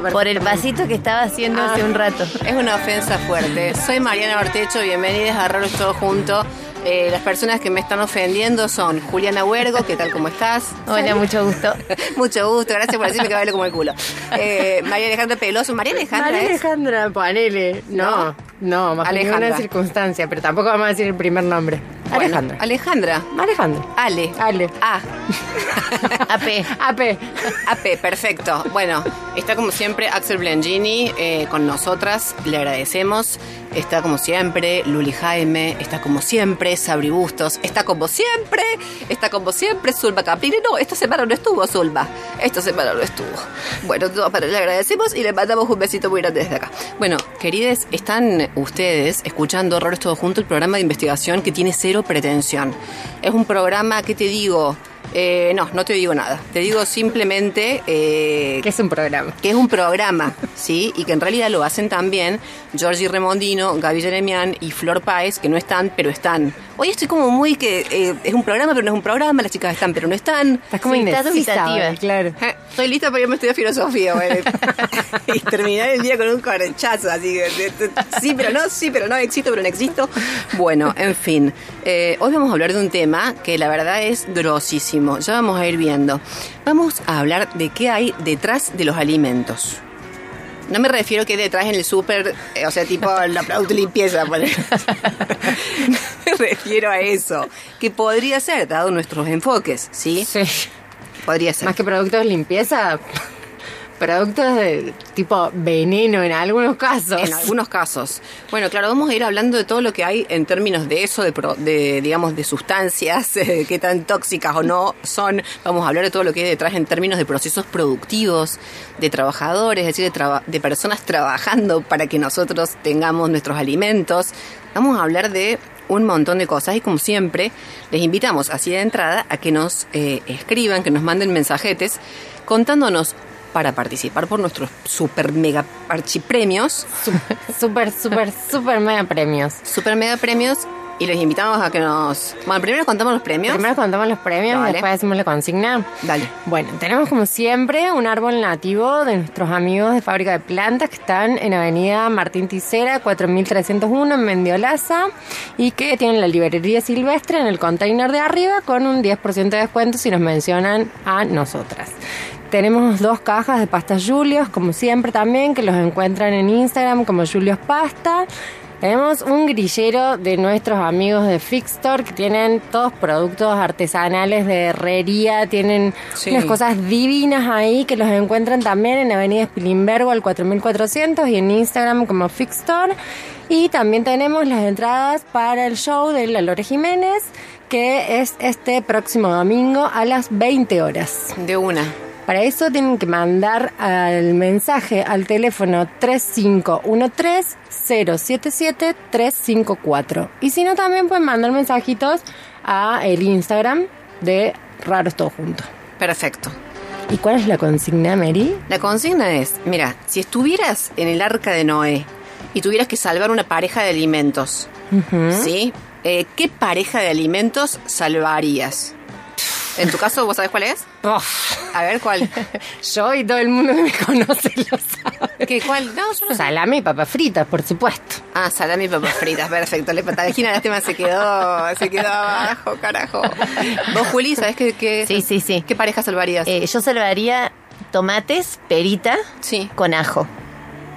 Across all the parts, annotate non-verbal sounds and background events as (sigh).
Por el pasito que estaba haciendo hace un rato. Es una ofensa fuerte. Soy Mariana Ortecho, bienvenidas a Raros Todo Junto. Eh, las personas que me están ofendiendo son Juliana Huergo, ¿qué tal? ¿Cómo estás? Hola, mucho gusto. (laughs) Mucho gusto, gracias por decirme que bailo como el culo. Eh, María Alejandra Peloso. María Alejandra María es... Alejandra Panele. No, no, más Alejandra. ninguna circunstancia, pero tampoco vamos a decir el primer nombre. Bueno, Alejandra. Alejandra. Alejandra. Ale. Ale. A. (laughs) AP. AP. AP, perfecto. Bueno, está como siempre Axel Blengini eh, con nosotras, le agradecemos. Está como siempre Luli Jaime, está como siempre Sabri Bustos, está como siempre, está como siempre Zulma Caprini. No, esta semana no estuvo Zulma, esta semana no estuvo. Bueno, no, pero le agradecemos y le mandamos un besito muy grande desde acá. Bueno, querides, están ustedes escuchando Horrores Todo Junto, el programa de investigación que tiene cero pretensión. Es un programa, ¿qué te digo? Eh, no, no te digo nada. Te digo simplemente eh, Que es un programa. que es un programa, ¿sí? Y que en realidad lo hacen también Georgie Remondino, Gaby Jeremian y Flor Páez, que no están, pero están. Hoy estoy como muy que eh, es un programa, pero no es un programa, las chicas están, pero no están. Estás como Sí, dubitativa. Claro. (laughs) Estoy lista para irme a estudiar filosofía, güey. (laughs) y terminar el día con un corchazo, así que sí, pero no, sí, pero no, existo, pero no existo. Bueno, en fin. Eh, hoy vamos a hablar de un tema que la verdad es grosísimo. Ya vamos a ir viendo. Vamos a hablar de qué hay detrás de los alimentos. No me refiero que detrás en el súper, eh, o sea, tipo (laughs) la limpieza. (laughs) me refiero a eso. Que podría ser, dado nuestros enfoques, ¿sí? Sí. Podría ser. Más que productos de limpieza, productos de tipo veneno en algunos casos. En algunos casos. Bueno, claro, vamos a ir hablando de todo lo que hay en términos de eso, de, pro- de, digamos, de sustancias, (laughs) eh, qué tan tóxicas o no son. Vamos a hablar de todo lo que hay detrás en términos de procesos productivos, de trabajadores, es decir, de, de personas trabajando para que nosotros tengamos nuestros alimentos. Vamos a hablar de un montón de cosas y como siempre les invitamos así de entrada a que nos eh, escriban, que nos manden mensajetes contándonos para participar por nuestros super mega archipremios Súper, súper, súper mega premios. super mega premios y les invitamos a que nos... Bueno, primero contamos los premios. Primero contamos los premios, Dale. después decimos la consigna. Dale. Bueno, tenemos como siempre un árbol nativo de nuestros amigos de Fábrica de Plantas que están en Avenida Martín Ticera, 4301 en Mendiolaza y que tienen la librería silvestre en el container de arriba con un 10% de descuento si nos mencionan a nosotras. Tenemos dos cajas de pastas Julios, como siempre también, que los encuentran en Instagram como Julios Pasta. Tenemos un grillero de nuestros amigos de Fixstore que tienen todos productos artesanales de herrería, tienen Sí. unas cosas divinas ahí que los encuentran también en Avenida Spilimbergo al 4400 y en Instagram como Fixstore. Y también tenemos las entradas para el show de La Lore Jiménez que es este próximo domingo a las 20 horas. De una. Para eso tienen que mandar al mensaje al teléfono 3513-077-354. Y si no, también pueden mandar mensajitos a el Instagram de Raros Todo Junto. Perfecto. ¿Y cuál es la consigna, Mary? La consigna es, mira, si estuvieras en el arca de Noé y tuvieras que salvar una pareja de alimentos, ¿sí? Eh, ¿Qué pareja de alimentos salvarías? En tu caso, ¿vos sabés cuál es? A ver, ¿cuál? (laughs) Yo y todo el mundo que me conoce lo sabe. ¿Qué, ¿Cuál? No, yo no. Salame y papas fritas, por supuesto. Ah, salami y papas fritas, perfecto. La patalgina lástima se quedó, se quedó abajo, carajo. Vos, Juli, ¿sabés qué, qué, Sí, sí, sí. qué pareja salvarías? Eh, yo salvaría tomates, perita, sí, con ajo.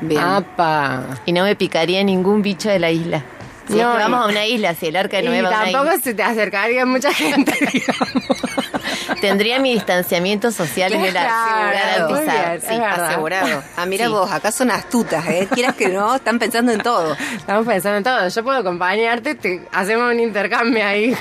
bien. Apa. Y no me picaría ningún bicho de la isla. Si es que No, vamos y- a una isla, si el arca de Y Noé va a una tampoco isla. se te acercaría mucha gente, (laughs) digamos. Tendría mi distanciamiento social en el Claro, garantizado. Sí, asegurado. Ah, mira Sí. vos, acá son astutas, ¿eh? Quieras que no, están pensando en todo. Estamos pensando en todo. Yo puedo acompañarte, te hacemos un intercambio ahí.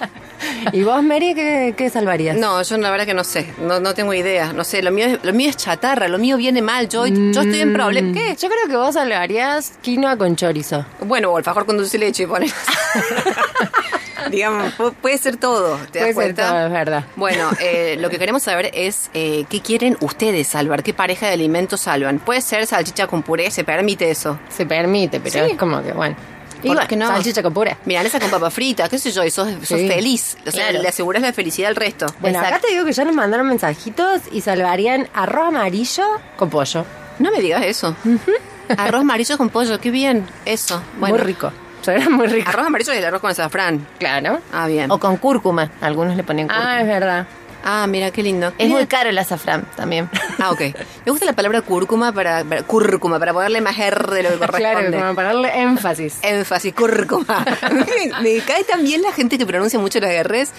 ¿Y vos, Mary, qué, qué salvarías? No, yo la verdad que no sé, no, no tengo idea. No sé, lo mío, es, lo mío es chatarra, lo mío viene mal. Yo, yo estoy en problema. ¿Qué? Yo creo que vos salvarías quinoa con chorizo. Bueno, o alfajor con dulce de leche, (laughs) Digamos, pu- puede ser todo. ¿Te das ser cuenta? todo, es verdad. Bueno, eh, lo que queremos saber es eh, qué quieren ustedes salvar, qué pareja de alimentos salvan. Puede ser salchicha con puré, se permite eso. Se permite, pero Sí. es como que, bueno. ¿Por Igual, qué no? Salchicha con puré. Milanesa con papa frita, qué sé yo, y sos, sos Sí. feliz. O sea, Claro. le aseguras la felicidad al resto. Bueno, acá te digo que ya nos mandaron mensajitos y salvarían arroz amarillo con pollo. No me digas eso. Arroz amarillo con pollo, qué bien. Eso. Bueno, Muy rico. (laughs) Suena muy rico. Arroz amarillo y el arroz con azafrán. Claro. Ah, bien. O con cúrcuma. Algunos le ponen cúrcuma. Ah, es verdad. Ah, mira, qué lindo. es Mira. muy caro el azafrán también. Ah, ok. Me gusta la palabra cúrcuma para, para- cúrcuma, para ponerle más R de lo que (laughs) corresponde. Claro, para darle énfasis. Énfasis, cúrcuma. (laughs) me, me cae también la gente que pronuncia mucho las R's.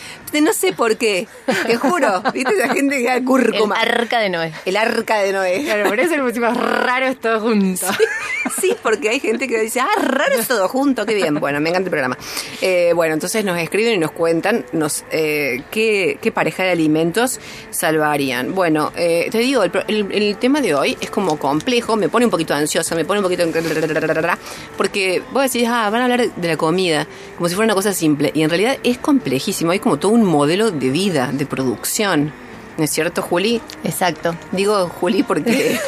No sé por qué. Te juro. ¿Viste esa gente que da El cúrcuma? arca de Noé. El arca de Noé. Claro, por eso le pusimos raros todos juntos. Sí, porque hay gente que dice, ah, raro es todo junto, qué bien. Bueno, me encanta el programa. Eh, bueno, entonces nos escriben y nos cuentan nos, eh, qué, qué pareja de alimentos salvarían. Bueno, eh, te digo, el, el tema de hoy es como complejo, me pone un poquito ansiosa, me pone un poquito... Porque vos decís, ah, van a hablar de la comida, como si fuera una cosa simple. Y en realidad es complejísimo, hay como todo un modelo de vida, de producción. ¿No es cierto, Juli? Exacto. Digo Juli porque... (laughs)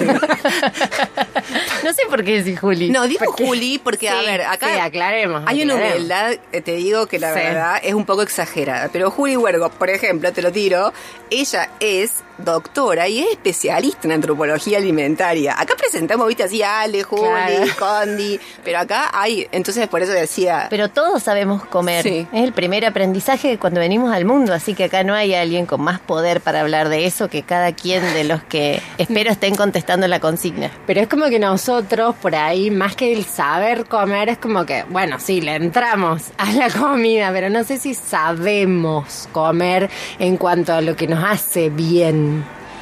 No sé por qué decís Juli. No, digo Porque- Juli porque, a ver, acá sí, aclaremos, hay una humildad, eh, te digo que la Sí. verdad es un poco exagerada. Pero Juli Huergo, por ejemplo, te lo tiro, ella es doctora y es especialista en antropología alimentaria. Acá presentamos, viste, así Ale, Juli, Claro. Condi, pero acá hay, entonces por eso decía... Pero todos sabemos comer. Sí. Es el primer aprendizaje cuando venimos al mundo, así que acá no hay alguien con más poder para hablar de eso que cada quien de los que (laughs) espero estén contestando la consigna. Pero es como que nosotros por ahí, más que el saber comer, es como que, bueno, sí, le entramos a la comida, pero no sé si sabemos comer en cuanto a lo que nos hace bien.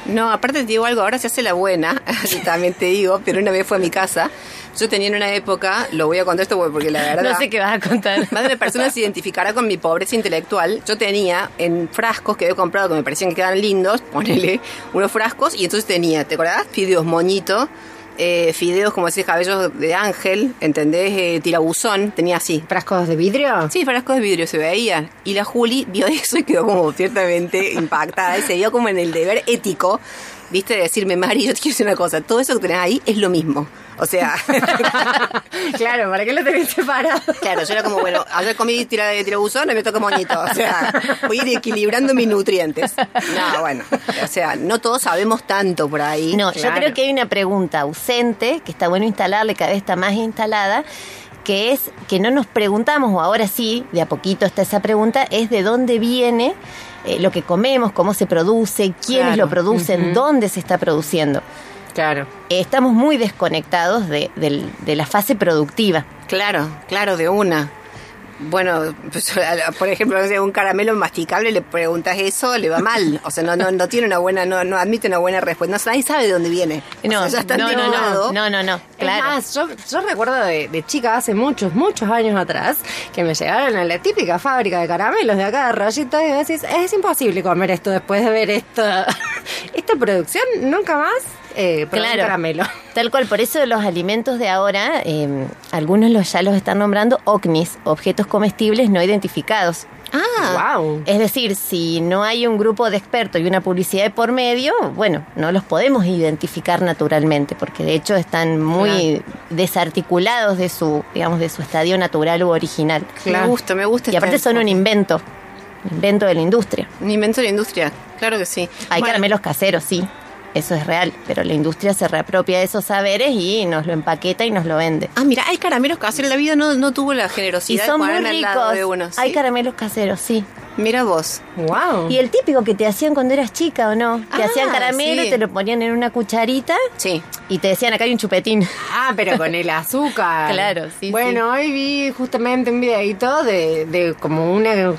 No, aparte te digo algo, ahora se hace la buena, (laughs) también te digo, pero una vez fue a mi casa, yo tenía en una época, lo voy a contar esto porque la verdad... No sé qué vas a contar. (laughs) Más de una persona se identificará con mi pobreza intelectual. Yo tenía en frascos que había comprado que me parecían que quedaban lindos, ponele unos frascos, y entonces tenía, ¿te acordás? Fideos moñito, eh, fideos como ese cabellos de ángel, ¿entendés? Eh, tirabuzón, tenía así. ¿Frascos de vidrio? Sí, frascos de vidrio se veían. Y la Juli vio (laughs) eso y quedó como ciertamente impactada. Y se vio como en el deber ético, viste, de decirme, Mari, yo te quiero decir una cosa, todo eso que tenés ahí es lo mismo. O sea, (laughs) claro, ¿para qué lo tenés separado? Claro, yo era como, bueno, ayer comí tira de tirabuzón, hoy me toca moñito. O sea, voy a ir equilibrando mis nutrientes. No, bueno, o sea, no todos sabemos tanto por ahí. No, yo creo que hay una pregunta ausente, que está bueno instalarle, cada vez está más instalada, que es que no nos preguntamos, o ahora sí, de a poquito está esa pregunta, es de dónde viene eh, lo que comemos, cómo se produce, quiénes Claro. lo producen, dónde se está produciendo. Claro. Eh, Estamos muy desconectados de, del- de la fase productiva. Claro, claro, de una. Bueno, pues, por ejemplo, un caramelo masticable, le preguntas eso, le va mal. O sea, no, no, no tiene una buena, no, no admite una buena respuesta. No, nadie sabe de dónde viene. O No, sea, ya está no, no, no, no, no, no, claro. Es más, yo, yo recuerdo de, de chica hace muchos, muchos años atrás que me llegaron a la típica fábrica de caramelos de acá de Rayito y decís, es imposible comer esto después de ver esta, (laughs) esta producción, nunca más eh, Claro, caramelo. tal cual. Por eso los alimentos de ahora, eh, algunos los, ya los están nombrando OCMIs, objetos comestibles no identificados. Ah, wow. Es decir, si no hay un grupo de expertos y una publicidad de por medio, bueno, no los podemos identificar naturalmente, porque de hecho están muy desarticulados de su, digamos, de su estadio natural u original. me gusta, me gusta. Y aparte este son un invento, un invento de la industria. Un invento de la industria, claro que sí. Hay Bueno, caramelos caseros, sí, eso es real, pero la industria se reapropia de esos saberes y nos lo empaqueta y nos lo vende. Ah, mira, hay caramelos caseros. La vida no, no tuvo la Y generosidad son de muy lado de uno. ricos. Hay caramelos caseros, sí. Mira vos. Wow. Y el típico que te hacían cuando eras chica, ¿o no? Te Ah, hacían caramelo, sí. te lo ponían en una cucharita Sí. y te decían, acá hay un chupetín. Ah, pero con el azúcar. (laughs) Claro, sí, Bueno, hoy vi justamente un videito de, de como una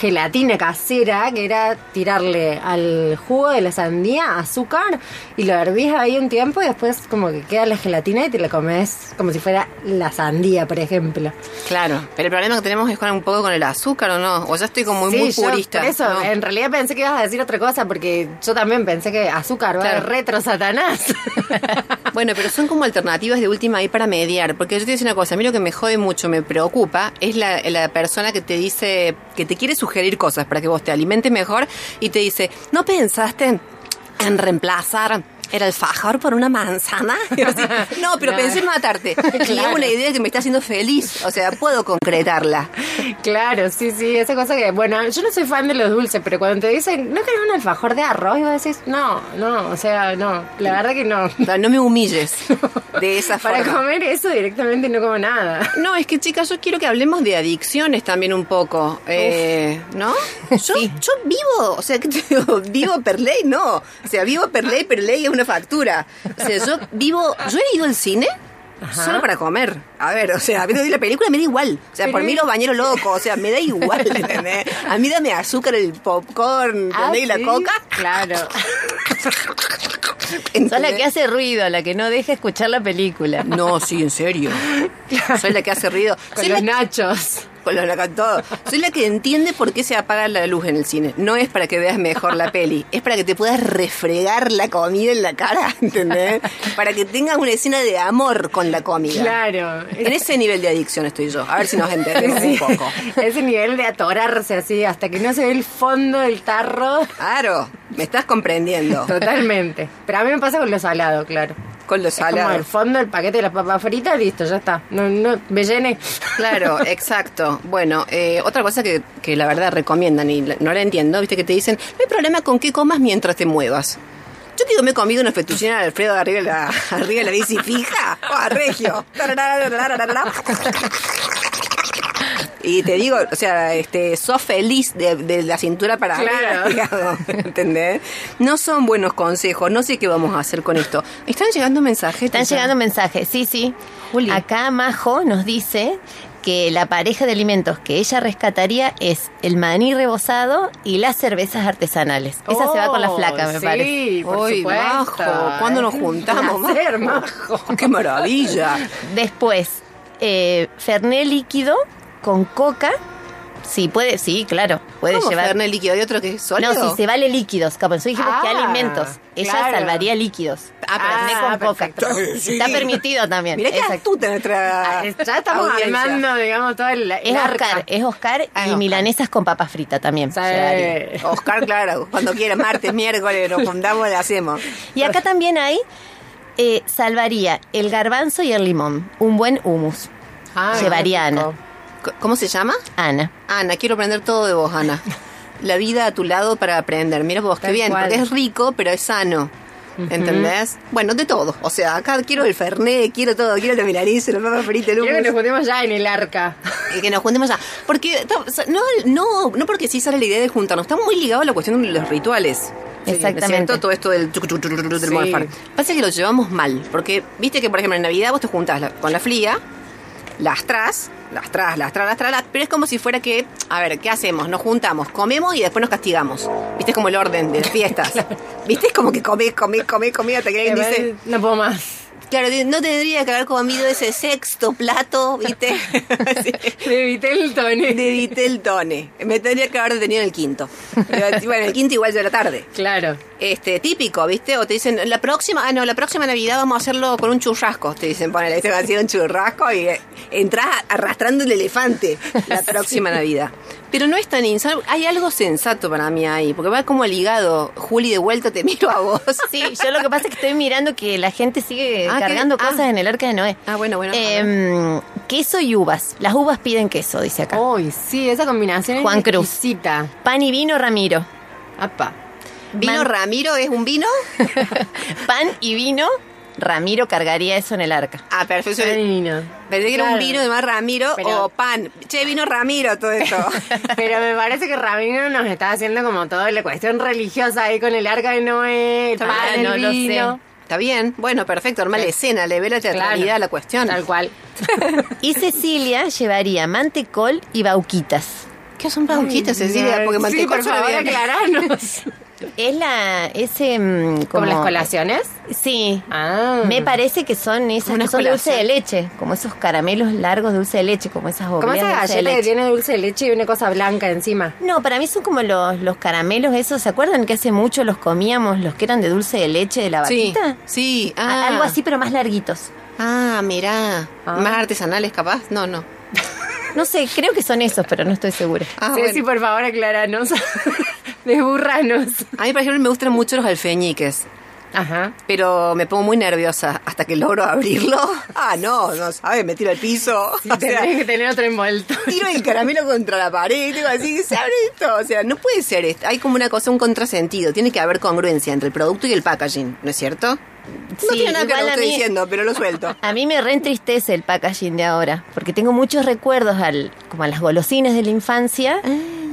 gelatina casera que era tirarle al jugo de la sandía azúcar y lo hervís ahí un tiempo y después como que queda la gelatina y te la comes como si fuera la sandía, por ejemplo. Claro. Pero el problema que tenemos es con un poco con el azúcar, ¿o no? O ya estoy como muy, Sí, muy yo purista. por eso, ¿no? en realidad pensé que ibas a decir otra cosa porque yo también pensé que azúcar va Claro. retro satanás. (laughs) Bueno, pero son como alternativas de última ahí para mediar. Porque yo te decir una cosa, a mí lo que me jode mucho, me preocupa, es la, la persona que te dice, que te quiere sugerir cosas para que vos te alimentes mejor y te dice, ¿no pensaste en reemplazar el alfajor por una manzana? (laughs) Y así, no, pero pensé en matarte. (laughs) Y Claro. una idea que me está haciendo feliz. O sea, puedo concretarla. Claro, sí, sí, esa cosa que, bueno, yo no soy fan de los dulces, pero cuando te dicen, ¿no querés un alfajor de arroz? Y vos decís, no, no, o sea, no, la verdad que no. O sea, no me humilles (laughs) de esa Para forma. comer eso directamente no como nada. No, es que chicas, yo quiero que hablemos de adicciones también un poco, eh, ¿no? Yo, yo vivo, o sea, ¿qué te digo? Vivo per ley, no. O sea, vivo per ley, per ley es una factura. O sea, yo vivo, yo he ido al cine solo para comer. A ver, o sea, la película me da igual. O sea, por mí los bañeros locos, o sea, me da igual, (laughs) ¿entendés? A mí dame azúcar, el popcorn, ¿entendés? y la Ah, ¿sí? coca. Claro. (laughs) Sos la que hace ruido, la que no deja escuchar la película. No, sí, en serio. (laughs) Soy la que hace ruido. Con Soy los la- nachos. Con todo. Soy la que entiende por qué se apaga la luz en el cine. No es para que veas mejor la peli, es para que te puedas refregar la comida en la cara, (laughs) ¿entendés? Para que tengas una escena de amor con la comida. Claro. En ese nivel de adicción estoy yo. A ver si nos entendemos un poco. Ese nivel de atorarse así hasta que no se ve el fondo del tarro. Claro, me estás comprendiendo. Totalmente. Pero a mí me pasa con lo salado, claro. Con los Es como el salados. fondo del paquete de las papas fritas, listo, ya está. No, no, me llené. Claro, (laughs) exacto. Bueno, eh, otra cosa que, que la verdad recomiendan y no la entiendo, viste que te dicen, no hay problema con qué comas mientras te muevas. Yo te digo, me he comido una fettuccine al Alfredo arriba de la, (laughs) arriba de la bici fija. ¡Oh, regio! (laughs) Y te digo, o sea, este, sos feliz de, de la cintura para Claro. arriba, (laughs) digamos, ¿entendés? No son buenos consejos, no sé qué vamos a hacer con esto. ¿Están llegando mensajes? Están llegando mensajes, sí, sí. Juli. Acá Majo nos dice que la pareja de alimentos que ella rescataría es el maní rebozado y las cervezas artesanales. Esa se va con la flaca, me Oh, sí, parece. por Uy, supuesto. Majo, ¿cuándo nos juntamos, Majo? Majo. ¡Qué maravilla! Después, eh, Fernet líquido con coca. Sí, puede, sí, claro, puede ¿Cómo llevar. Fernet líquido y otro que es sólido? No, si se vale líquidos, capaz. Nosotros dijimos que Ah, alimentos. Ella claro. salvaría líquidos. Ah, pero ah, con coca. Sí. Está permitido también. Mirá qué Exacto. astuta nuestra Ya estamos armando, digamos, todo el, Es arca. Oscar, es Oscar Ah, y Oscar. milanesas con papas fritas también. Sí. Oscar, claro, cuando quiera, martes, miércoles, nos juntamos y lo hacemos. Y acá también hay, eh, salvaría el garbanzo y el limón. Un buen hummus. Ay, Llevaría Ana. ¿Cómo se llama? Ana. Ana, quiero aprender todo de vos, Ana. La vida a tu lado para aprender. Mira vos, qué bien, cual. porque es rico, pero es sano. ¿Entendés? Bueno, de todo. O sea, acá quiero el Fernet, quiero todo, quiero la milanesa, la papa frita, el Quiero que nos hummus. juntemos ya en el arca. Y que nos juntemos ya. Porque no, no, no porque sí sale la idea de juntarnos, está muy ligado a la cuestión de los rituales. Exactamente. Todo esto del, chucu, chucu, del Sí. Pasa que lo llevamos mal. Porque, viste que, por ejemplo, en Navidad vos te juntás la- con la fría, las tras, las tras, las tras, las tras, las- pero es como si fuera que, a ver, ¿qué hacemos? Nos juntamos, comemos y después nos castigamos. ¿Viste? Es como el orden de las fiestas. (laughs) ¿Viste? Es como que comés, comés, comés, comés hasta que alguien dice... No puedo más. Claro, no tendría que haber comido ese sexto plato, ¿viste? (laughs) Sí. De Vitel Tone. de Vitel Tone. Me tendría que haber detenido en el quinto. Pero, bueno, el quinto igual ya era tarde. Claro. Este, típico, ¿viste? O te dicen, la próxima, ah, no, la próxima Navidad vamos a hacerlo con un churrasco. Te dicen, ponele, te van a hacer un churrasco y eh, entras arrastrando el elefante la (laughs) próxima Navidad. Pero no es tan insano. Hay algo sensato para mí ahí, porque va como ligado. Juli, de vuelta te (laughs) miro a vos. Sí, yo lo que pasa es que estoy mirando que la gente sigue Ah, cargando que- ah. cosas en el arca de Noé. Ah, bueno, bueno. Em, queso y uvas. Las uvas piden queso, dice acá. Uy, sí, esa combinación Juan es Cruz. Pan y vino, Ramiro. Apa. ¿Vino Man- Ramiro es un vino? (laughs) Pan y vino, Ramiro cargaría eso en el arca. Ah, perfecto. Pensé que era un vino de más Ramiro Pero- o pan. Che, vino Ramiro todo esto. (laughs) Pero me parece que Ramiro nos está haciendo como toda la cuestión religiosa ahí con el arca de Noé, el Ah, pan, el no lo vino. Está bien, bueno, perfecto, arma la escena, le ve la teatralidad Claro. a la cuestión. Tal cual. (laughs) Y Cecilia llevaría mantecol y bauquitas. ¿Qué son bauquitas, Cecilia? Porque sí, mantecol por suena favor, bien. Es la, ese, mm, ¿Como como... las colaciones? Sí. Ah. Me parece que son esas que son dulce de leche, como esos caramelos largos de dulce de leche, como esas Como obleas esa de dulce de galleta que tiene dulce de leche y una cosa blanca encima. No, para mí son como los, los caramelos esos, ¿se acuerdan que hace mucho los comíamos, los que eran de dulce de leche de la Sí, vaquita? sí. Ah. Algo así, pero más larguitos. Ah, mirá. Ah. ¿Más artesanales capaz? No, no. No sé, creo que son esos, pero no estoy segura. Ah, Ceci, bueno. por favor, aclaranos. Desburranos. A mí, por ejemplo, me gustan mucho los alfeñiques. Ajá. Pero me pongo muy nerviosa hasta que logro abrirlo. (laughs) Ah, no, no sabes, me tiro al piso. Sí, (laughs) sea, tenés que tener otro envuelto. tiro el caramelo contra la pared digo así, se abre esto. O sea, no puede ser esto. Hay como una cosa, un contrasentido. Tiene que haber congruencia entre el producto y el packaging, ¿no es cierto? No Sí, tiene nada que lo estoy mí- diciendo, pero lo (laughs) suelto. A mí me reentristece el packaging de ahora, porque tengo muchos recuerdos al, como a las golosinas de la infancia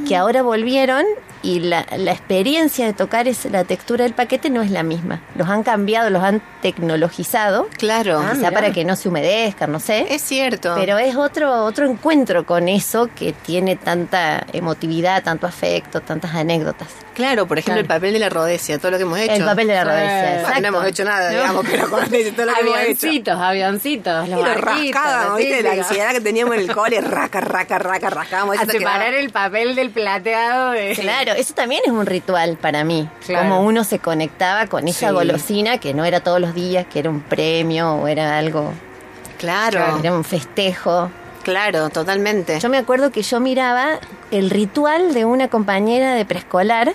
que ahora volvieron y la, la experiencia de tocar es, la textura del paquete no es la misma. Los han cambiado, los han tecnologizado, Claro. Ah, quizá mirá. para que no se humedezcan, no sé. es cierto. Pero es otro, otro encuentro con eso que tiene tanta emotividad, tanto afecto, tantas anécdotas. Claro, por ejemplo, Claro. el papel de la rodesia, todo lo que hemos hecho. El papel de la Bueno, exacto. no hemos hecho nada, digamos, pero con todo lo que hemos hecho. Avioncitos, avioncitos, los la ¿viste? La ansiedad que teníamos en el cole, raca, raca, raca, rascábamos. A quedaba- separar el papel del plateado de... Claro, eso también es un ritual para mí. Claro. Como uno se conectaba con esa Sí. golosina que no era todos los días, que era un premio o era algo, Claro, era un festejo. claro, totalmente. Yo me acuerdo que yo miraba el ritual de una compañera de preescolar,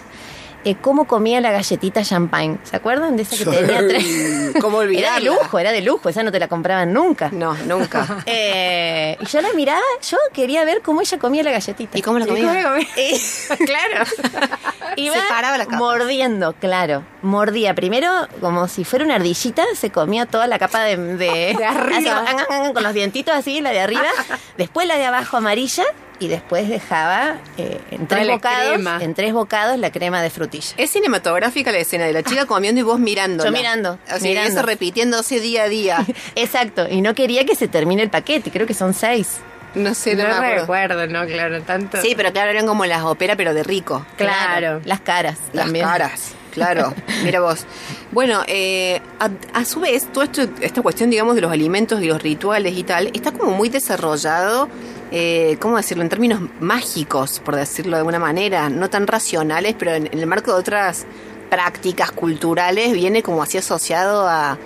eh, cómo comía la galletita champagne. ¿Se acuerdan de esa que tenía (laughs) tres? ¿Cómo Era de lujo, era de lujo, esa no te la compraban nunca. No, nunca. (laughs) Eh, y yo la miraba, yo quería ver cómo ella comía la galletita. ¿Y cómo la ¿Y cómo comía? (laughs) la comí? claro. Iba Separaba las capas. mordiendo, claro. Mordía. Primero, como si fuera una ardillita, se comía toda la capa de, de, De arriba. así, con los dientitos así, la de arriba. después la de abajo amarilla. Y después dejaba eh, en, tres bocados, en tres bocados la crema de frutilla. Es cinematográfica la escena de la chica comiendo y vos mirando. Yo mirando, O sea, y mirando. eso repitiéndose día a día. (laughs) Exacto. Y no quería que se termine el paquete. Creo que son seis. No sé, no, No me acuerdo. recuerdo, no, claro, tanto. Sí, pero claro, eran como las óperas, pero de rico. Claro. Las caras Las también. caras, claro. (laughs) Mira vos. Bueno, eh, a, a su vez, toda esta cuestión, digamos, de los alimentos y los rituales y tal, está como muy desarrollado, eh, ¿cómo decirlo? En términos mágicos, por decirlo de alguna manera, no tan racionales, pero en, en el marco de otras prácticas culturales viene como así asociado a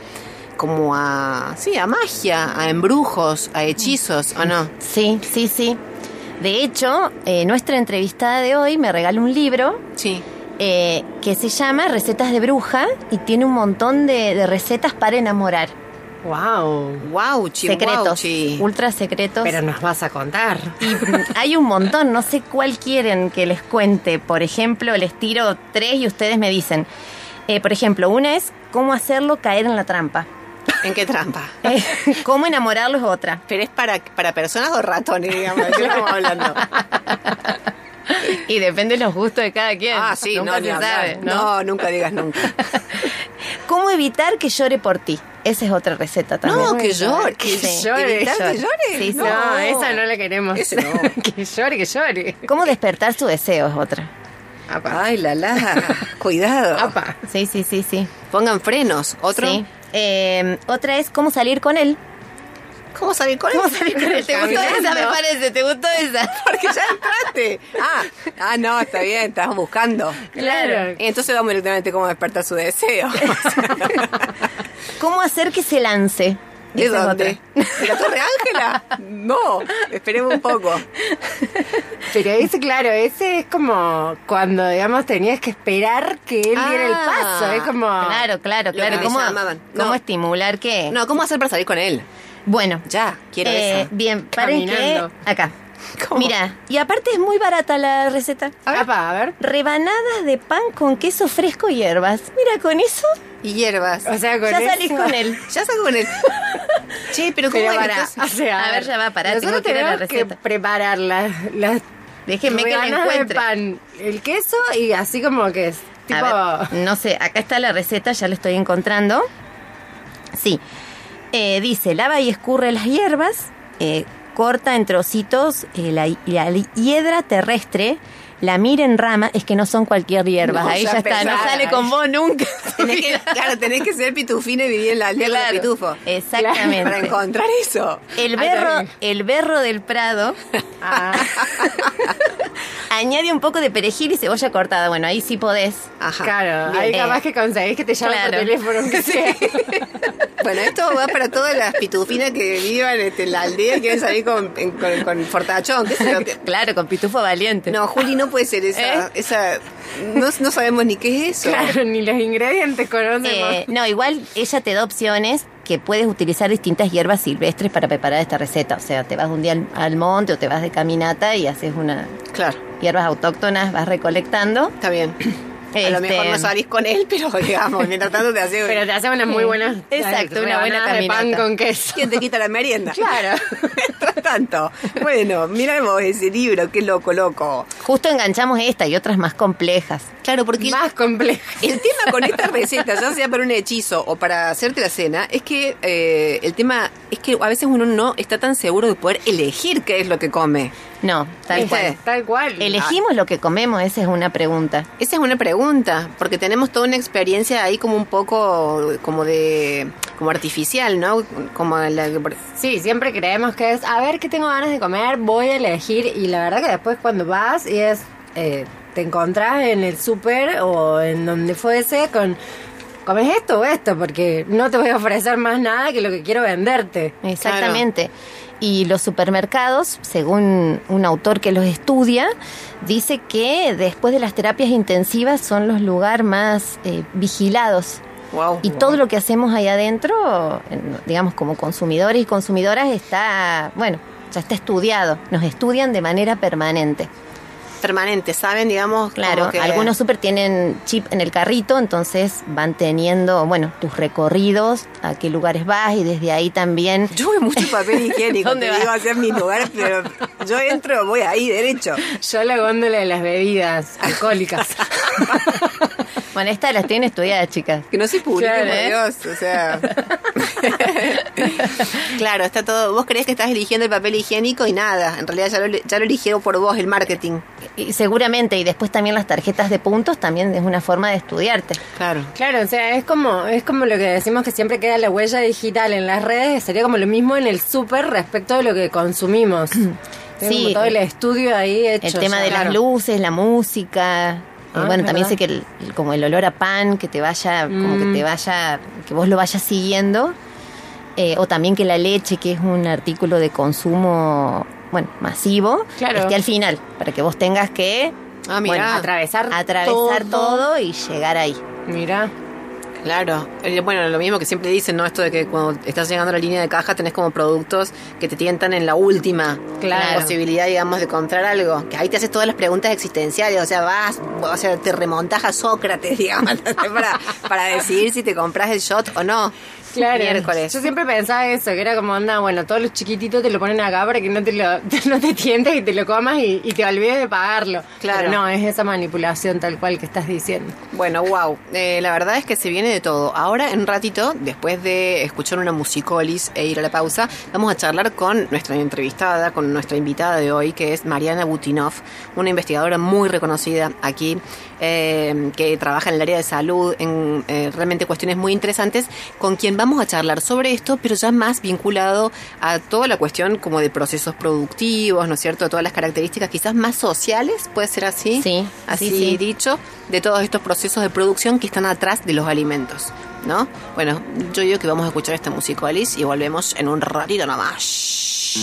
como a sí a magia a embrujos a hechizos o no Sí, sí, sí. De hecho, eh, nuestra entrevistada de hoy me regaló un libro sí eh, que se llama Recetas de Bruja y tiene un montón de, de recetas para enamorar. Wow. wow secretos, ultra secretos. Pero nos vas a contar. Y (laughs) hay un montón, no sé cuál quieren que les cuente. Por ejemplo, les tiro tres y ustedes me dicen. Eh, por ejemplo, una es cómo hacerlo caer en la trampa. en qué trampa (laughs) Eh, cómo enamorarlo es otra. Pero es para, para personas o ratones, digamos, ¿de qué estamos hablando? (laughs) (laughs) Y depende de los gustos de cada quien. Ah, sí, Nunca no, se sabe, ¿no? no, nunca digas nunca. (laughs) ¿Cómo evitar que llore por ti? Esa es otra receta también. No, que llore, que Sí. llore. ¿Evitar que llore? Sí, sí. No, No. esa no la queremos. Ese no. (laughs) que llore, que llore. ¿Cómo despertar su deseo es otra? Ay, la la. Cuidado. Apa. Sí, sí, sí, sí. Pongan frenos. Otro. Sí. Eh, otra es cómo salir con él. ¿Cómo salir con él? ¿Cómo salir con él? ¿Te gustó esa, me parece? ¿Te gustó esa? (laughs) Porque ya entraste. Ah, ah, no, está bien, estás buscando. Claro. Y entonces vamos directamente cómo despertar su deseo. (laughs) ¿Cómo hacer que se lance? ¿De dónde? ¿De la Torre Ángela? No, esperemos un poco. Pero ese, claro, ese es como cuando, digamos, tenías que esperar que él diera el Ah, paso. Es como. Claro, claro, claro. ¿Cómo, cómo No. estimular que...? No, ¿cómo hacer para salir con él? Bueno, Ya, quiero eh, eso. bien, paren que... Acá. (laughs) ¿Cómo? Mira, y aparte es muy barata la receta. A ver. Apa, a ver. Rebanadas de pan con queso fresco y hierbas. Mira, con eso Y hierbas. O sea, con ya eso- (laughs) salís con él. Ya salgo con él. che, pero ¿cómo Pero para, o sea, A ver, ya va, pará, Nosotros tengo que ver la tenemos que receta. preparar las, Déjenme que la rebanadas de encuentre. pan, el queso y así como que es tipo... A ver, no sé, acá está la receta, ya la estoy encontrando. Sí. Eh, dice, lava y escurre las hierbas, eh, corta en trocitos eh, la, la hiedra terrestre, la mira en rama, es que no son cualquier hierba, No, ahí ya ya está, no sale con vos nunca. Tenés que, claro, tenés que ser pitufina y vivir en la aldea Claro, pitufo. Exactamente. Para encontrar eso. El berro, el berro del prado Ah, (laughs) añade un poco de perejil y cebolla cortada. Bueno, ahí sí podés. Ajá. claro, Bien. ahí capaz Eh, que conseguís que te llamen claro. por teléfono, aunque sea. (laughs) Bueno, esto va para todas las pitufinas que vivan este, en la aldea y quieren salir con, en- con, con fortachón. ¿Qué sé? Claro, con pitufo valiente. No, Juli, no puede ser esa. ¿Eh? esa no, no sabemos ni qué es eso. Claro, ni los ingredientes conocemos. Eh, no, igual ella te da opciones que puedes utilizar distintas hierbas silvestres para preparar esta receta. O sea, te vas un día al, al monte o te vas de caminata y haces una Claro, hierbas autóctonas, vas recolectando. está bien. (laughs) A lo Este- mejor no salís con él, pero (laughs) digamos, mientras tanto te hace. Pero te hace una muy Sí. buena... Exacto, una buena de pan con queso. ¿Quién te quita la merienda? (laughs) Claro. Mientras tanto. Bueno, miramos ese libro, qué loco, loco. Justo enganchamos esta y otras más complejas. Claro, porque el, Más complejo. el tema con esta receta, ya sea para un hechizo o para hacerte la cena, es que eh, el tema es que a veces uno no está tan seguro de poder elegir qué es lo que come. No, tal ¿Viste? cual. Tal cual. ¿Elegimos lo que comemos? Esa es una pregunta. Esa es una pregunta, porque tenemos toda una experiencia ahí como un poco como de como artificial, ¿no? Como la Sí, siempre creemos que es, a ver qué tengo ganas de comer, voy a elegir. Y la verdad que después cuando vas y es, eh, te encontrás en el súper o en donde fuese con, comes esto o esto, porque no te voy a ofrecer más nada que lo que quiero venderte. Exactamente. Y los supermercados, según un autor que los estudia, dice que después de las terapias intensivas son los lugares más eh, vigilados. wow. Y todo lo que hacemos ahí adentro, en- digamos como consumidores y consumidoras, está, bueno, ya está estudiado. Nos estudian de manera permanente. Permanente, ¿saben? Digamos, Claro, que- algunos super tienen chip en el carrito, entonces van teniendo, bueno, tus recorridos, a qué lugares vas y desde ahí también (laughs) Yo veo mucho papel higiénico, (laughs) ¿Dónde te digo hacer mi lugar, pero yo entro, voy ahí, derecho. Yo la góndola de las bebidas alcohólicas. (laughs) Bueno, esta la tienen estudiada, chicas. Que no se publique, Claro, por ¿eh? Dios, o sea... (laughs) claro, está todo... Vos creés que estás eligiendo el papel higiénico y nada, en realidad ya lo, ya lo eligieron por vos el marketing. Y seguramente, y después también las tarjetas de puntos también es una forma de estudiarte. Claro. Claro, o sea, es como, es como lo que decimos que siempre queda la huella digital en las redes, sería como lo mismo en el súper respecto de lo que consumimos. (clears throat) Sí, todo el estudio ahí hecho. El tema ya. de claro. las luces, la música. Ah, bueno, también verdad. sé que el, el- como el olor a pan, que te vaya, como que Mm. te vaya, que vos lo vayas siguiendo. Eh, o también que la leche, que es un artículo de consumo, bueno, masivo, Claro. esté al final, para que vos tengas que Ah. Bueno, atravesar atravesar todo. todo y llegar ahí. Mira. Claro, Eh, bueno, lo mismo que siempre dicen, ¿no? Esto de que cuando estás llegando a la línea de caja tenés como productos que te tientan en la última Claro. posibilidad, digamos, de comprar algo. Que ahí te haces todas las preguntas existenciales, o sea, vas, o sea, te remontas a Sócrates, (laughs) digamos, para, para decidir si te compras el shot o no. Claro. Miércoles. Yo siempre pensaba eso, que era como, anda, bueno, todos los chiquititos te lo ponen acá para que no te lo, (laughs) no te tientes y te lo comas y, y te olvides de pagarlo. Claro. Pero no, es esa manipulación tal cual que estás diciendo. Bueno, wow. Eh, la verdad es que se viene de todo. Ahora, en un ratito, después de escuchar una musicolis e ir a la pausa, vamos a charlar con nuestra entrevistada, con nuestra invitada de hoy, que es Mariana Butinov, una investigadora muy reconocida aquí, eh, que trabaja en el área de salud, en eh, realmente cuestiones muy interesantes, con quien vamos a charlar sobre esto, pero ya más vinculado a toda la cuestión como de procesos productivos, ¿no es cierto? Todas las características quizás más sociales, puede ser así. Sí, Así sí, sí. dicho, de todos estos procesos de producción que están atrás de los alimentos, ¿no? Bueno, yo digo que vamos a escuchar esta música, Alice, y volvemos en un ratito nomás.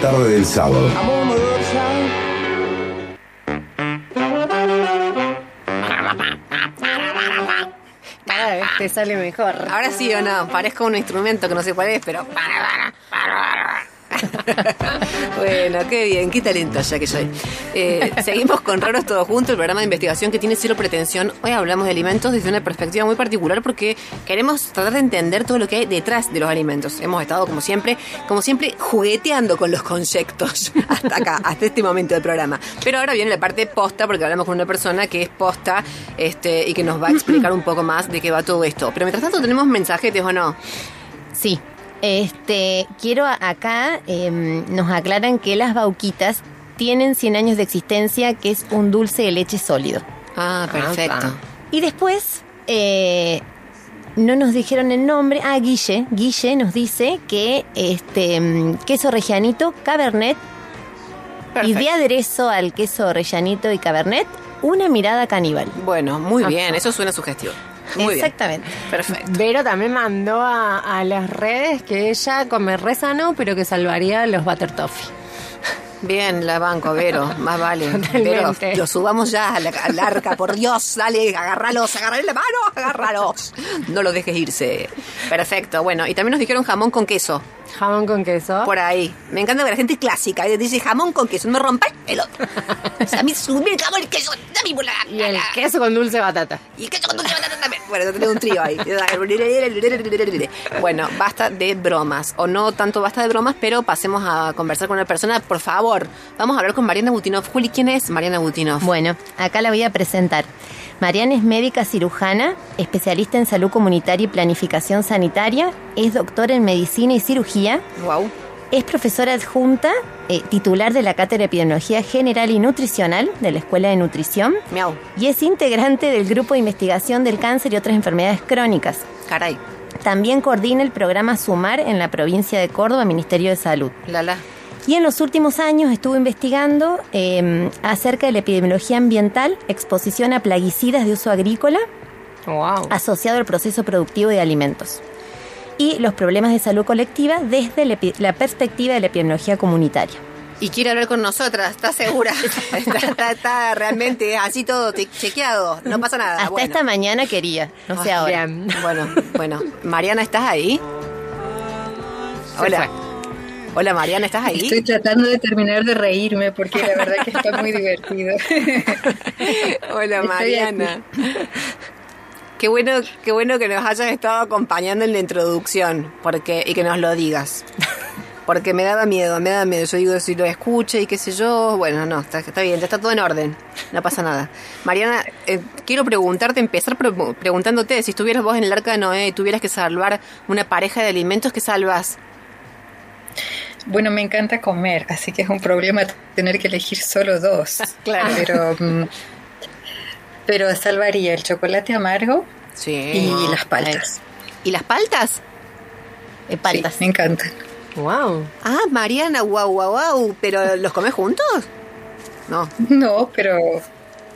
La tarde del sábado. Cada vez te sale mejor. Ahora sí o no, parezco un instrumento que no sé cuál es, pero. Bueno, qué bien, qué talento ya que soy. Eh, seguimos con Raros Todos Juntos, el programa de investigación que tiene cero pretensión. Hoy hablamos de alimentos desde una perspectiva muy particular porque queremos tratar de entender todo lo que hay detrás de los alimentos. Hemos estado, como siempre, como siempre, jugueteando con los conceptos (laughs) hasta acá, hasta este momento del programa. Pero ahora viene la parte posta porque hablamos con una persona que es posta este, y que nos va a explicar un poco más de qué va todo esto. Pero mientras tanto, ¿tenemos mensajetes o no? Sí. Este, quiero acá, em, nos aclaran que las bauquitas tienen 100 años de existencia, que es un dulce de leche sólido. Ah, perfecto. Ah, Y después, eh, no nos dijeron el nombre. Ah, Guille. Guille nos dice que este mm, queso regianito, cabernet y de aderezo al queso rellanito y cabernet, una mirada caníbal. Bueno, muy Ajá. bien, eso suena sugestivo. Muy Exactamente. bien. Perfecto. Vero también mandó a, a las redes que ella come re sano, pero que salvaría los butter toffee. Bien, la banco, Vero, más vale. (laughs) Vero, Totalmente. lo subamos ya a la- al arca, por Dios, dale, agárralos, agárrale la mano, agárralos. No lo dejes irse. Perfecto, bueno, y también nos dijeron jamón con queso, Jamón con queso. por ahí. Me encanta que la gente clásica eh, dice jamón con queso, no me rompan el otro. O sea, a mí subir el jamón, el queso, dame por la- Y el queso con dulce batata. Y queso con dulce de batata también. Bueno, ya un trío ahí. Bueno, basta de bromas. O no tanto basta de bromas, pero pasemos a conversar con una persona. Por favor, vamos a hablar con Mariana Butinov. Juli, ¿quién es Mariana Butinov? Bueno, acá la voy a presentar. Mariana es médica cirujana, especialista en salud comunitaria y planificación sanitaria, es doctora en medicina y cirugía, Wow. Es profesora adjunta, eh, titular de la Cátedra de Epidemiología General y Nutricional de la Escuela de Nutrición Miau. y es integrante del Grupo de Investigación del Cáncer y otras enfermedades crónicas. Caray. También coordina el programa SUMAR en la provincia de Córdoba, Ministerio de Salud. Lala. Y en los últimos años estuvo investigando eh, acerca de la epidemiología ambiental, exposición a plaguicidas de uso agrícola Wow. asociado al proceso productivo de alimentos y los problemas de salud colectiva desde la perspectiva de la epidemiología comunitaria. Y quiere hablar con nosotras, ¿estás segura? (laughs) está, está- está realmente así todo chequeado, no pasa nada. Hasta bueno. esta mañana quería, no sé Ah, ahora. Bien. Bueno, bueno. Mariana, ¿estás ahí? Hola. Hola Mariana, ¿estás ahí? Estoy tratando de terminar de reírme porque la verdad que está muy (laughs) divertido. Hola Estoy Mariana. Qué bueno, qué bueno que nos hayas estado acompañando en la introducción, porque y que nos lo digas. Porque me daba miedo, me daba miedo. Yo digo, si lo escuche y qué sé yo, bueno, no, está, está bien, está todo en orden, no pasa nada. Mariana, eh, quiero preguntarte, empezar pre- preguntándote, si estuvieras vos en el arca de Noé y tuvieras que salvar una pareja de alimentos, ¿qué salvas? Bueno, me encanta comer, así que es un problema tener que elegir solo dos. (laughs) Claro. Pero, mm, pero salvaría el chocolate amargo Sí. y las paltas. ¿Y las paltas? Eh, paltas. Sí, me encantan. Wow. Ah, Mariana, guau, guau, guau. ¿Pero los comes juntos? No. No, pero...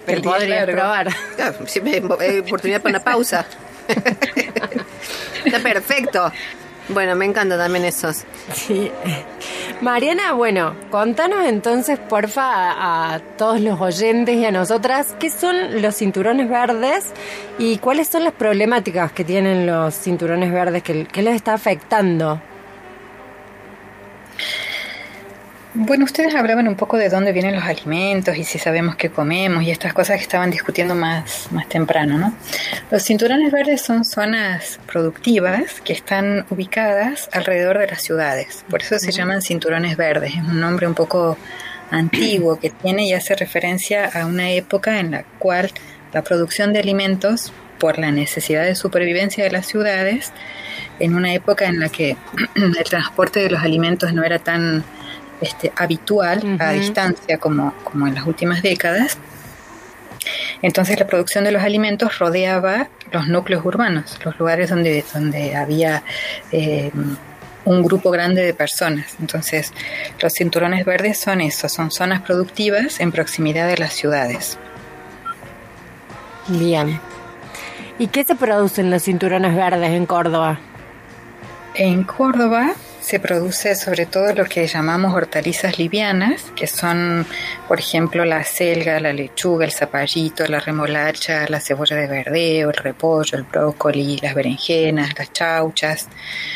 Pero largo. probar. Ah, Siempre hay oportunidad para una pausa. (laughs) Está perfecto. Bueno, me encantan también esos. Sí. Mariana, bueno, contanos entonces, porfa, a, todos los oyentes y a nosotras, ¿qué son los cinturones verdes y cuáles son las problemáticas que tienen los cinturones verdes que, que les está afectando? Bueno, ustedes hablaban un poco de dónde vienen los alimentos y si sabemos qué comemos y estas cosas que estaban discutiendo más, más temprano, ¿no? Los cinturones verdes son zonas productivas que están ubicadas alrededor de las ciudades. Por eso se llaman cinturones verdes. Es un nombre un poco antiguo que tiene y hace referencia a una época en la cual la producción de alimentos, por la necesidad de supervivencia de las ciudades, en una época en la que (clears throat) el transporte de los alimentos no era tan este, habitual a distancia como, como en las últimas décadas. Entonces la producción de los alimentos rodeaba los núcleos urbanos, los lugares donde, donde había eh, un grupo grande de personas. Entonces los cinturones verdes son eso, son zonas productivas en proximidad de las ciudades. Bien. ¿Y qué se produce en los cinturones verdes en Córdoba? En Córdoba se produce sobre todo lo que llamamos hortalizas livianas, que son, por ejemplo, la selga, la lechuga, el zapallito, la remolacha, la cebolla de verdeo, el repollo, el brócoli, las berenjenas, las chauchas.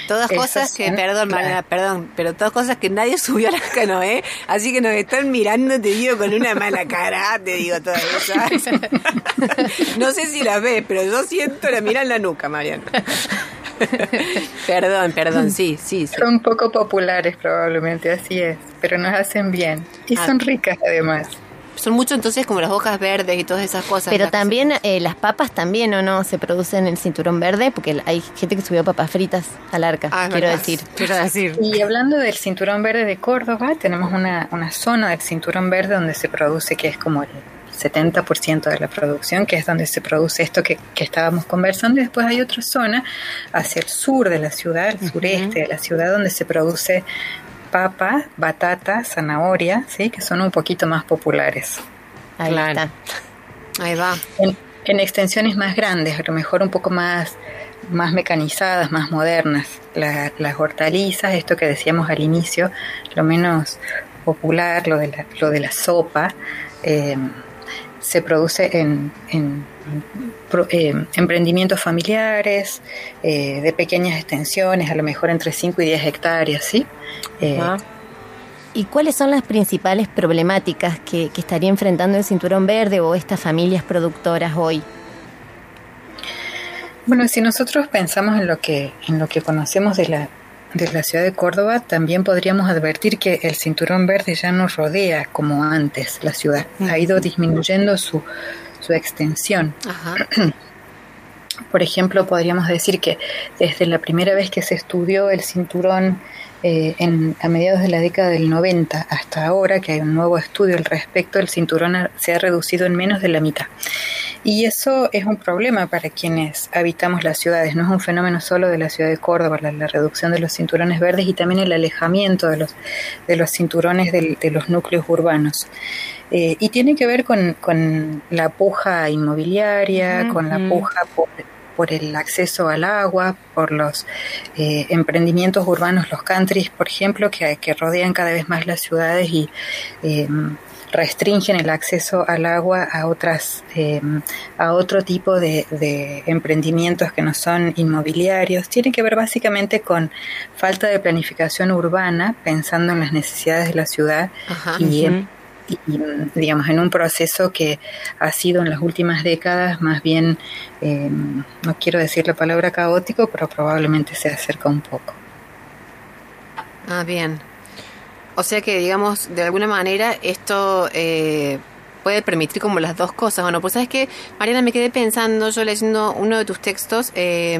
Todas Esas cosas que, son perdón, Mariana, perdón, pero todas cosas que nadie (laughs) subió a la canoe, así que nos están mirando, te digo, con una mala cara, te digo todas esas. (laughs) no sé si las ves, pero yo siento la mira en la nuca, Mariana. (laughs) perdón, perdón, sí, sí, sí. Son poco populares probablemente, así es, pero nos hacen bien. Y Ah. son ricas además. Son mucho entonces como las hojas verdes y todas esas cosas. Pero las- también eh, las papas también o no se producen en el cinturón verde porque hay gente que subió papas fritas al arca, Ah, quiero verdad. decir. Quiero decir. Y hablando del cinturón verde de Córdoba, tenemos una, una zona del cinturón verde donde se produce, que es como el 70% de la producción, que es donde se produce esto que, que estábamos conversando, y después hay otra zona hacia el sur de la ciudad, el sureste de la ciudad, donde se produce papa, batata, zanahoria, ¿sí? que son un poquito más populares. Ahí Claro. está. Ahí va. En, en extensiones más grandes, a lo mejor un poco más, más mecanizadas, más modernas. La- las hortalizas, esto que decíamos al inicio, lo menos popular, lo de la, lo de la sopa, eh, se produce en, eh, emprendimientos familiares, eh, de pequeñas extensiones, a lo mejor entre 5 y 10 hectáreas, ¿sí? Eh, Ah. ¿Y cuáles son las principales problemáticas que, que estaría enfrentando el cinturón verde o estas familias productoras hoy? Bueno, si nosotros pensamos en lo que, en lo que conocemos de la, de la ciudad de Córdoba, también podríamos advertir que el cinturón verde ya no rodea como antes la ciudad. Ha ido disminuyendo su, su extensión. Ajá. Por ejemplo, podríamos decir que desde la primera vez que se estudió el cinturón eh, en, a mediados de la década del 90 hasta ahora, que hay un nuevo estudio al respecto, el cinturón ha- se ha reducido en menos de la mitad. Y eso es un problema para quienes habitamos las ciudades. No es un fenómeno solo de la ciudad de Córdoba, la, la reducción de los cinturones verdes y también el alejamiento de los, de los cinturones del- de los núcleos urbanos. Eh, y tiene que ver con, con la puja inmobiliaria, con la puja por, por el acceso al agua, por los eh, emprendimientos urbanos, los countries, por ejemplo, que, que rodean cada vez más las ciudades y eh, restringen el acceso al agua a otras eh, a otro tipo de, de, emprendimientos que no son inmobiliarios tiene que ver básicamente con falta de planificación urbana pensando en las necesidades de la ciudad Ajá. y, Ujú. Y, digamos en un proceso que ha sido en las últimas décadas más bien eh, no quiero decir la palabra caótico pero probablemente se acerca un poco Ah, bien. O sea que, digamos, de alguna manera esto eh, puede permitir como las dos cosas, ¿o no? Pues sabes que, Mariana, me quedé pensando, yo leyendo uno de tus textos, eh,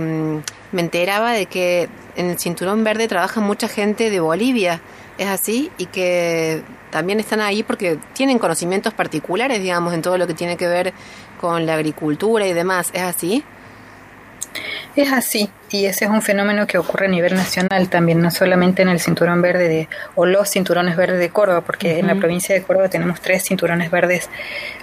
me enteraba de que en el Cinturón Verde trabaja mucha gente de Bolivia, ¿es así? Y que también están ahí porque tienen conocimientos particulares, digamos, en todo lo que tiene que ver con la agricultura y demás, ¿es así? Es así, y ese es un fenómeno que ocurre a nivel nacional también, no solamente en el cinturón verde de, o los cinturones verdes de Córdoba, porque en la provincia de Córdoba tenemos tres cinturones verdes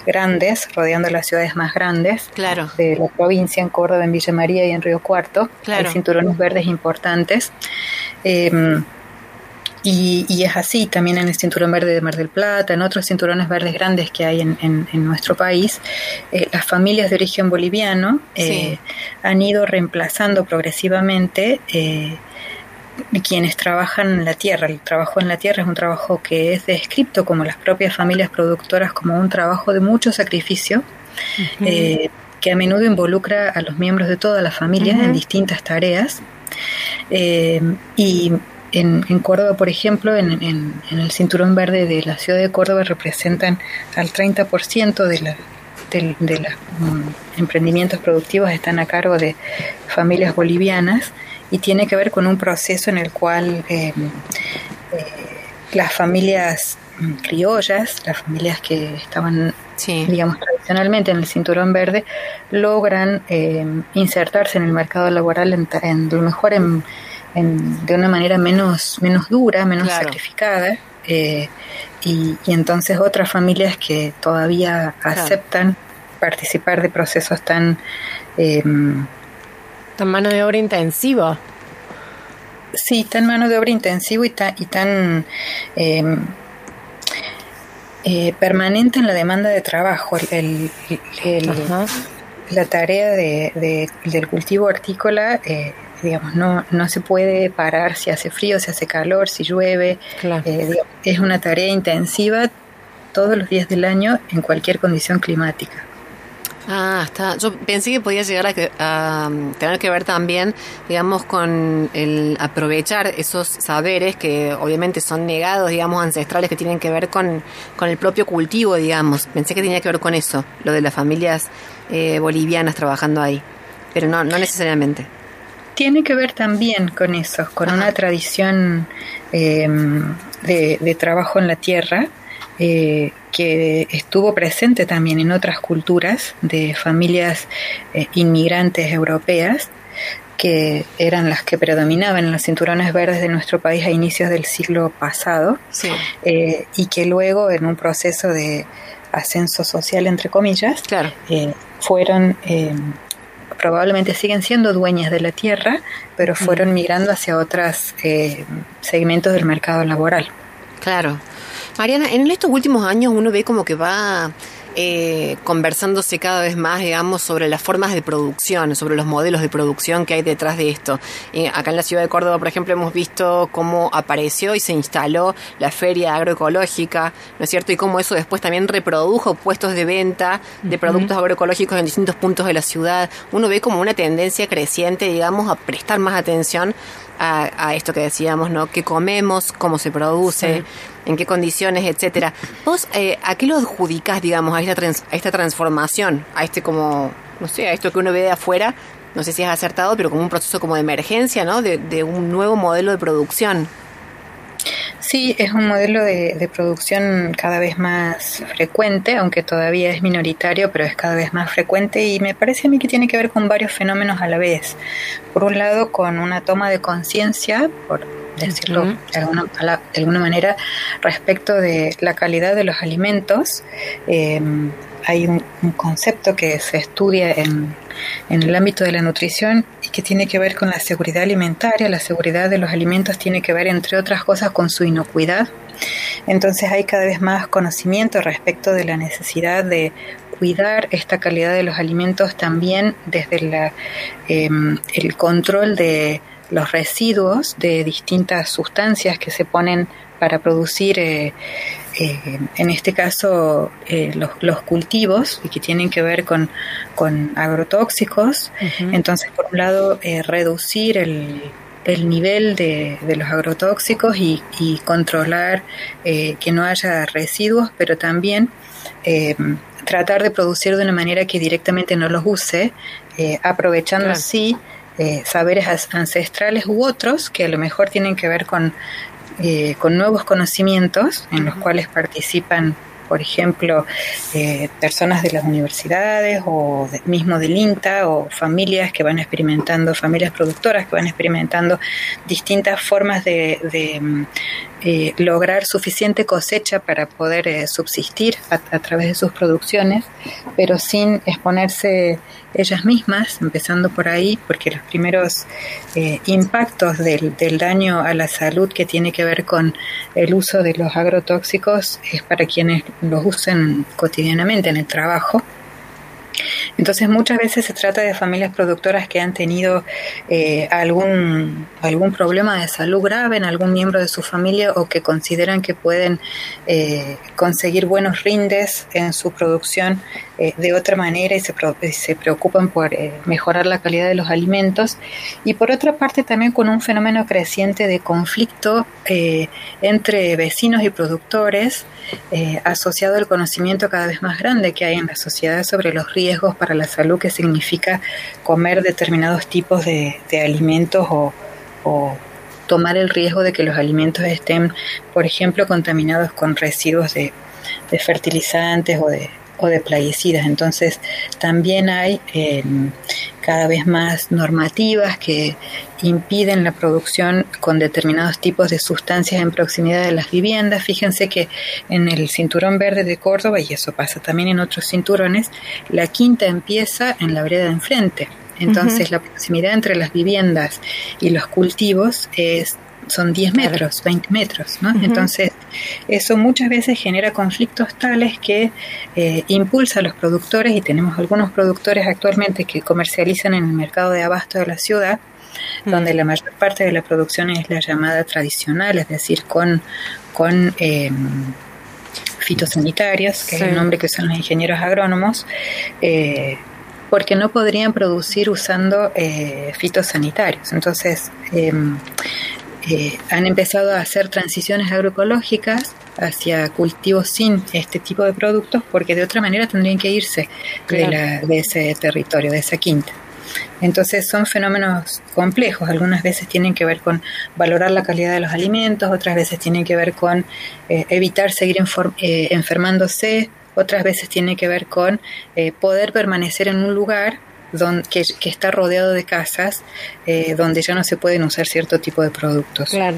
grandes, rodeando las ciudades más grandes Claro. de la provincia, en Córdoba, en Villa María y en Río Cuarto. Claro. Hay cinturones verdes importantes. Eh, y, y es así también en el cinturón verde de Mar del Plata, en otros cinturones verdes grandes que hay en, en- en nuestro país, eh, las familias de origen boliviano eh, han ido reemplazando progresivamente eh, quienes trabajan en la tierra. El trabajo en la tierra es un trabajo que es descrito como las propias familias productoras como un trabajo de mucho sacrificio. que a menudo involucra a los miembros de toda la familia en distintas tareas. Y en, en Córdoba, por ejemplo, en, en- en el cinturón verde de la ciudad de Córdoba representan al 30% de la del- de los mm, emprendimientos productivos están a cargo de familias bolivianas y tiene que ver con un proceso en el cual eh, eh, las familias mm, criollas, las familias que estaban Sí. digamos, tradicionalmente en el cinturón verde, logran eh, insertarse en el mercado laboral en, en lo mejor en, en- de una manera menos, menos dura, menos Claro. sacrificada. eh, y, y entonces otras familias que todavía Claro. aceptan participar de procesos tan eh, Tan mano de obra intensiva. Sí, tan mano de obra intensivo y tan, y tan eh, eh, permanente en la demanda de trabajo. El, el- el- Ajá. la tarea de, de- del cultivo hortícola, eh, digamos, no, no se puede parar si hace frío, si hace calor, si llueve. Claro. Eh, digamos, es una tarea intensiva todos los días del año en cualquier condición climática. Ah, está. Yo pensé que podía llegar a, que- a, um, tener que ver también, digamos, con el aprovechar esos saberes que obviamente son negados, digamos, ancestrales que tienen que ver con, con el propio cultivo, digamos. Pensé que tenía que ver con eso, lo de las familias eh, bolivianas trabajando ahí, pero no, no necesariamente. Tiene que ver también con eso, con Ajá. una tradición eh, de, de trabajo en la tierra eh, que estuvo presente también en otras culturas de familias eh, inmigrantes europeas que eran las que predominaban en los cinturones verdes de nuestro país a inicios del siglo pasado Sí, eh, y que luego en un proceso de ascenso social entre comillas claro. fueron eh, probablemente siguen siendo dueñas de la tierra, pero fueron migrando hacia otros eh, segmentos del mercado laboral. Claro. Mariana, en estos últimos años uno ve como que va eh, conversándose cada vez más, digamos, sobre las formas de producción, sobre los modelos de producción que hay detrás de esto. Eh, acá en la ciudad de Córdoba, por ejemplo, hemos visto cómo apareció y se instaló la feria agroecológica, ¿no es cierto? Y cómo eso después también reprodujo puestos de venta de productos agroecológicos en distintos puntos de la ciudad. Uno ve como una tendencia creciente, digamos, a prestar más atención a, a esto que decíamos, ¿no? ¿Qué comemos? ¿Cómo se produce? ¿En qué condiciones? Etcétera. ¿Vos eh, a qué lo adjudicás, digamos, a esta, trans- a esta transformación? A este como, no sé, a esto que uno ve de afuera, no sé si es acertado, pero como un proceso como de emergencia, ¿no? De, de un nuevo modelo de producción. Sí, es un modelo de, de producción cada vez más frecuente, aunque todavía es minoritario, pero es cada vez más frecuente y me parece a mí que tiene que ver con varios fenómenos a la vez. Por un lado, con una toma de conciencia, por decirlo de, alguna, pala- de alguna manera, respecto de la calidad de los alimentos. Eh, hay un, un concepto que se estudia en, en el ámbito de la nutrición y que tiene que ver con la seguridad alimentaria. La seguridad de los alimentos tiene que ver, entre otras cosas, con su inocuidad. Entonces hay cada vez más conocimiento respecto de la necesidad de cuidar esta calidad de los alimentos también desde la, em, el control de los residuos de distintas sustancias que se ponen para producir, eh, eh, en este caso, eh, los, los, cultivos y que tienen que ver con, con agrotóxicos. Entonces, por un lado, reducir el, el nivel de, de, los agrotóxicos y, y controlar que no haya residuos, pero también tratar de producir de una manera que directamente no los use, aprovechando así saberes ancestrales u otros que a lo mejor tienen que ver con eh, con nuevos conocimientos en los cuales participan, por ejemplo, eh, personas de las universidades o mismo del INTA o familias que van experimentando, familias productoras que van experimentando distintas formas de, de eh, lograr suficiente cosecha para poder subsistir a, a través de sus producciones, pero sin exponerse ellas mismas, empezando por ahí, porque los primeros eh, impactos del, del, daño a la salud que tiene que ver con el uso de los agrotóxicos es para quienes los usen cotidianamente en el trabajo. Entonces muchas veces se trata de familias productoras que han tenido eh, algún, algún problema de salud grave en algún miembro de su familia o que consideran que pueden eh, conseguir buenos rindes en su producción eh, de otra manera y se, se preocupan por mejorar la calidad de los alimentos. Y por otra parte también con un fenómeno creciente de conflicto entre vecinos y productores asociado al conocimiento cada vez más grande que hay en la sociedad sobre los riesgos para la salud que significa comer determinados tipos de, alimentos o, tomar el riesgo de que los alimentos estén, por ejemplo, contaminados con residuos de, fertilizantes o de, o de plaguicidas. Entonces, también hay em, cada vez más normativas que impiden la producción con determinados tipos de sustancias en proximidad de las viviendas. Fíjense que en el cinturón verde de Córdoba, y eso pasa también en otros cinturones, la quinta empieza en la vereda de enfrente. Entonces, la proximidad entre las viviendas y los cultivos es son 10 metros, 20 metros, ¿no? Entonces, eso muchas veces genera conflictos tales que eh, impulsa a los productores, y tenemos algunos productores actualmente que comercializan en el mercado de abasto de la ciudad, donde la mayor parte de la producción es la llamada tradicional, es decir, con, con eh, fitosanitarios, que es el nombre que usan los ingenieros agrónomos, eh, porque no podrían producir usando eh, fitosanitarios. Entonces, em, eh, han empezado a hacer transiciones agroecológicas hacia cultivos sin este tipo de productos porque de otra manera tendrían que irse de, de ese territorio, de esa quinta. Entonces son fenómenos complejos, algunas veces tienen que ver con valorar la calidad de los alimentos, otras veces tienen que ver con eh, evitar seguir eh, enfermándose, otras veces tienen que ver con poder permanecer en un lugar que, está rodeado de casas eh, donde ya no se pueden usar cierto tipo de productos. Claro.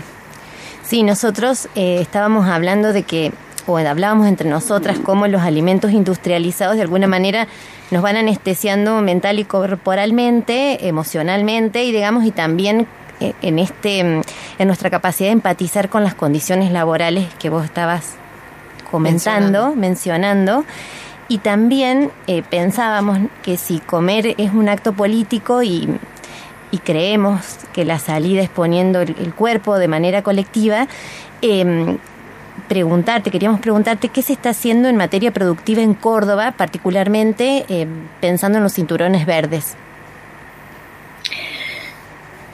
Sí, nosotros eh, estábamos hablando de que, o hablábamos entre nosotras, cómo los alimentos industrializados de alguna manera nos van anestesiando mental y corporalmente, emocionalmente y digamos, y también eh, en este en nuestra capacidad de empatizar con las condiciones laborales que vos estabas comentando, mencionando y también eh, pensábamos que si comer es un acto político y, creemos que la salida es poniendo el, cuerpo de manera colectiva, em, preguntarte, queríamos preguntarte qué se está haciendo en materia productiva en Córdoba, particularmente em, pensando en los cinturones verdes.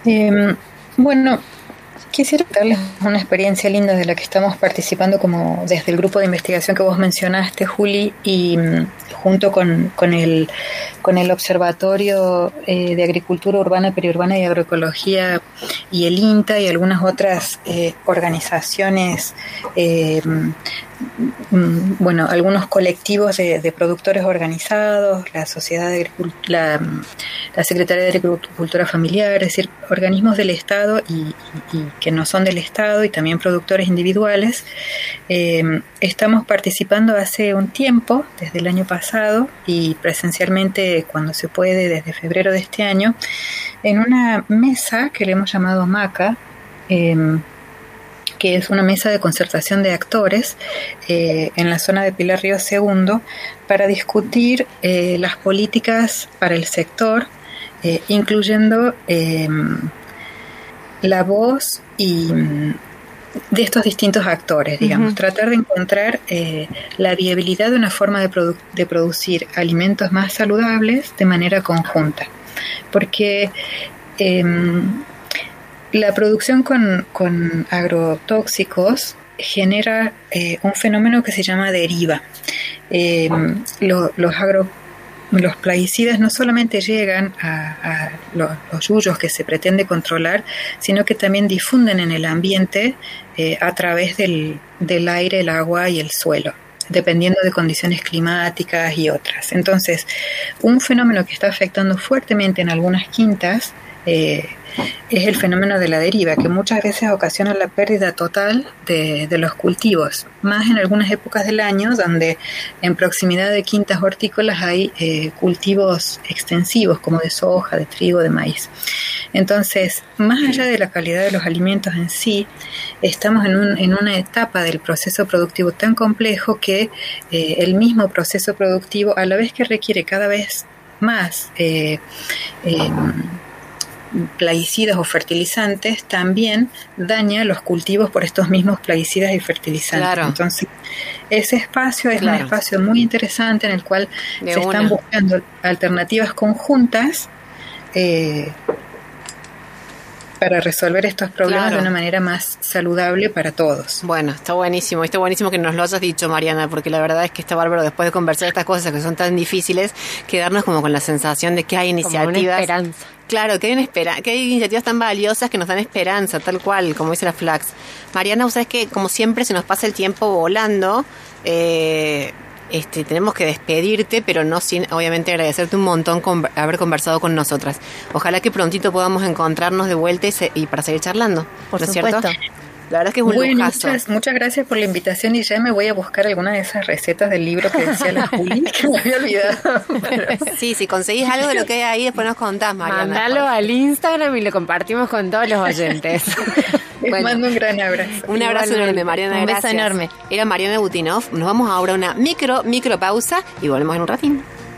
Em, bueno, Quisiera darles una experiencia linda de la que estamos participando como desde el grupo de investigación que vos mencionaste, Juli, y mm, junto con, el, con el Observatorio eh, de Agricultura Urbana, Periurbana y Agroecología y el INTA y algunas otras eh, organizaciones eh, Mm, bueno, algunos colectivos de, productores organizados, la Sociedad de la, la, Secretaría de Agricultura Familiar, es decir, organismos del Estado y, que no son del Estado y también productores individuales. Eh, estamos participando hace un tiempo, desde el año pasado y presencialmente cuando se puede desde febrero de este año, en una mesa que le hemos llamado MACA. Eh, que es una mesa de concertación de actores eh, en la zona de Pilar Río Segundo para discutir eh, las políticas para el sector, incluyendo em, la voz y mm, de estos distintos actores, digamos, tratar de encontrar eh, la viabilidad de una forma de, produ- de producir alimentos más saludables de manera conjunta. Porque em, la producción con, con agrotóxicos genera eh, un fenómeno que se llama deriva. Lo- los agro los plaguicidas no solamente llegan a, a lo- los yuyos que se pretende controlar, sino que también difunden en el ambiente eh, a través del, del aire, el agua y el suelo dependiendo de condiciones climáticas y otras. Entonces, un fenómeno que está afectando fuertemente en algunas quintas eh, es el fenómeno de la deriva, que muchas veces ocasiona la pérdida total de, de los cultivos, más en algunas épocas del año donde en proximidad de quintas hortícolas hay eh, cultivos extensivos como de soja, de trigo, de maíz. Entonces, más allá de la calidad de los alimentos en sí, estamos en, un- en una etapa del proceso productivo tan complejo que eh, el mismo proceso productivo, a la vez que requiere cada vez más eh, eh, plaguicidas o fertilizantes, también daña los cultivos por estos mismos plaguicidas y fertilizantes. Claro. Entonces, ese espacio es Claro. un espacio muy interesante en el cual De se una. están buscando alternativas conjuntas eh, para resolver estos problemas Claro. de una manera más saludable para todos. Bueno, está buenísimo, está buenísimo que nos lo hayas dicho, Mariana, porque la verdad es que está bárbaro después de conversar estas cosas que son tan difíciles, quedarnos como con la sensación de que hay Como una iniciativas. esperanza. Claro, que hay, una espera, que hay iniciativas tan valiosas que nos dan esperanza, tal cual, como dice la Flax. Mariana, vos sabés que como siempre se nos pasa el tiempo volando. eh, este, tenemos que despedirte, pero no sin, obviamente, agradecerte un montón con haber conversado con nosotras. Ojalá que prontito podamos encontrarnos de vuelta y, se- y para seguir charlando. Por ¿no es cierto? La verdad es que es un Bueno, lujazo. muchas, muchas gracias por la invitación y ya me voy a buscar alguna de esas recetas del libro que decía la Juli, (laughs) que me había olvidado. Pero- (laughs) Sí, si conseguís algo de lo que hay ahí, después nos contás, Mariana. Mándalo al Instagram y lo compartimos con todos los oyentes. (laughs) Les Bueno. mando un gran abrazo. Un abrazo Igualmente. enorme, Mariana. Un beso gracias. enorme. Era Mariana Butinov. Nos vamos ahora a una micro, micro pausa y volvemos en un ratín.